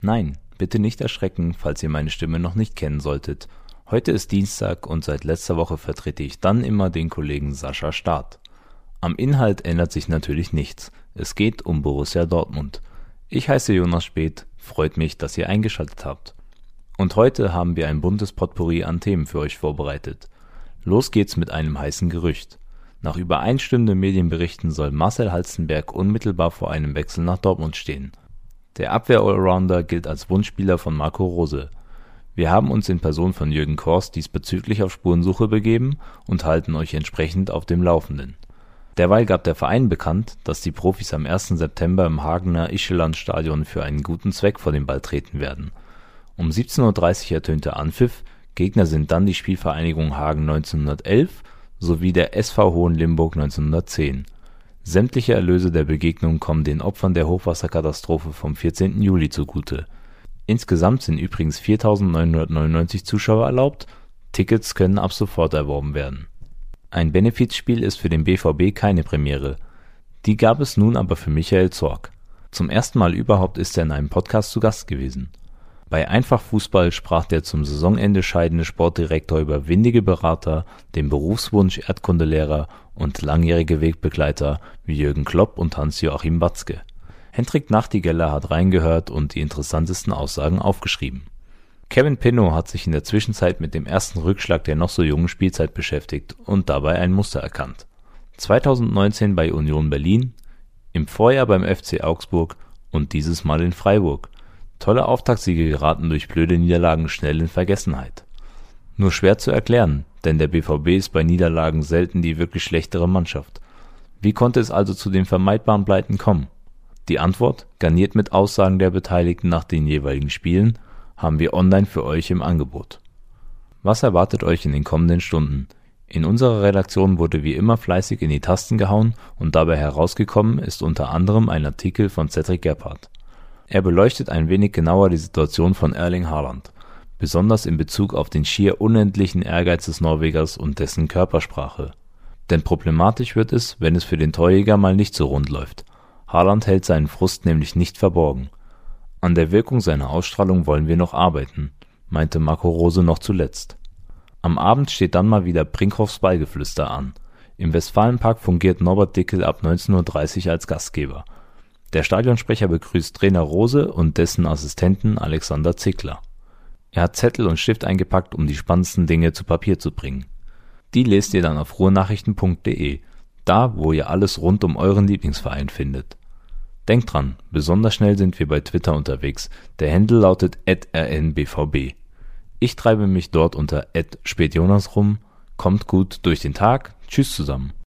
Nein, bitte nicht erschrecken, falls ihr meine Stimme noch nicht kennen solltet. Heute ist Dienstag und seit letzter Woche vertrete ich dann immer den Kollegen Sascha Staat. Am Inhalt ändert sich natürlich nichts. Es geht um Borussia Dortmund. Ich heiße Jonas Speth, freut mich, dass ihr eingeschaltet habt. Und heute haben wir ein buntes Potpourri an Themen für euch vorbereitet. Los geht's mit einem heißen Gerücht. Nach übereinstimmenden Medienberichten soll Marcel Halstenberg unmittelbar vor einem Wechsel nach Dortmund stehen. Der Abwehr-Allrounder gilt als Wunschspieler von Marco Rose. Wir haben uns in Person von Jürgen Kors diesbezüglich auf Spurensuche begeben und halten euch entsprechend auf dem Laufenden. Derweil gab der Verein bekannt, dass die Profis am 1. September im Hagener Ischeland-Stadion für einen guten Zweck vor den Ball treten werden. Um 17:30 Uhr ertönte Anpfiff, Gegner sind dann die Spielvereinigung Hagen 1911 sowie der SV Hohenlimburg 1910 Sämtliche Erlöse der Begegnung kommen den Opfern der Hochwasserkatastrophe vom 14. Juli zugute. Insgesamt sind übrigens 4.999 Zuschauer erlaubt, Tickets können ab sofort erworben werden. Ein Benefizspiel ist für den BVB keine Premiere. Die gab es nun aber für Michael Zorg. Zum ersten Mal überhaupt ist er in einem Podcast zu Gast gewesen bei Einfach Fußball sprach der zum Saisonende scheidende Sportdirektor über windige Berater, den Berufswunsch Erdkundelehrer und langjährige Wegbegleiter wie Jürgen Klopp und Hans-Joachim Watzke. Hendrik Nachtigeller hat reingehört und die interessantesten Aussagen aufgeschrieben. Kevin Pinnow hat sich in der Zwischenzeit mit dem ersten Rückschlag der noch so jungen Spielzeit beschäftigt und dabei ein Muster erkannt. 2019 bei Union Berlin, im Vorjahr beim FC Augsburg und dieses Mal in Freiburg Tolle Auftaktsiege geraten durch blöde Niederlagen schnell in Vergessenheit. Nur schwer zu erklären, denn der BVB ist bei Niederlagen selten die wirklich schlechtere Mannschaft. Wie konnte es also zu den vermeidbaren Pleiten kommen? Die Antwort, garniert mit Aussagen der Beteiligten nach den jeweiligen Spielen, haben wir online für euch im Angebot. Was erwartet euch in den kommenden Stunden? In unserer Redaktion wurde wie immer fleißig in die Tasten gehauen und dabei herausgekommen ist unter anderem ein Artikel von Cedric Gebhardt. Er beleuchtet ein wenig genauer die Situation von Erling Haaland, besonders in Bezug auf den schier unendlichen Ehrgeiz des Norwegers und dessen Körpersprache. Denn problematisch wird es, wenn es für den Torjäger mal nicht so rund läuft. Haaland hält seinen Frust nämlich nicht verborgen. An der Wirkung seiner Ausstrahlung wollen wir noch arbeiten, meinte Marco Rose noch zuletzt. Am Abend steht dann mal wieder Brinkhoffs Ballgeflüster an. Im Westfalenpark fungiert Norbert Dickel ab 19.30 Uhr als Gastgeber der Stadionsprecher begrüßt Trainer Rose und dessen Assistenten Alexander Zickler. Er hat Zettel und Stift eingepackt, um die spannendsten Dinge zu Papier zu bringen. Die lest ihr dann auf ruhrnachrichten.de, da wo ihr alles rund um euren Lieblingsverein findet. Denkt dran, besonders schnell sind wir bei Twitter unterwegs. Der Handle lautet @rnbvb. Ich treibe mich dort unter @spätjonas rum. Kommt gut durch den Tag. Tschüss zusammen.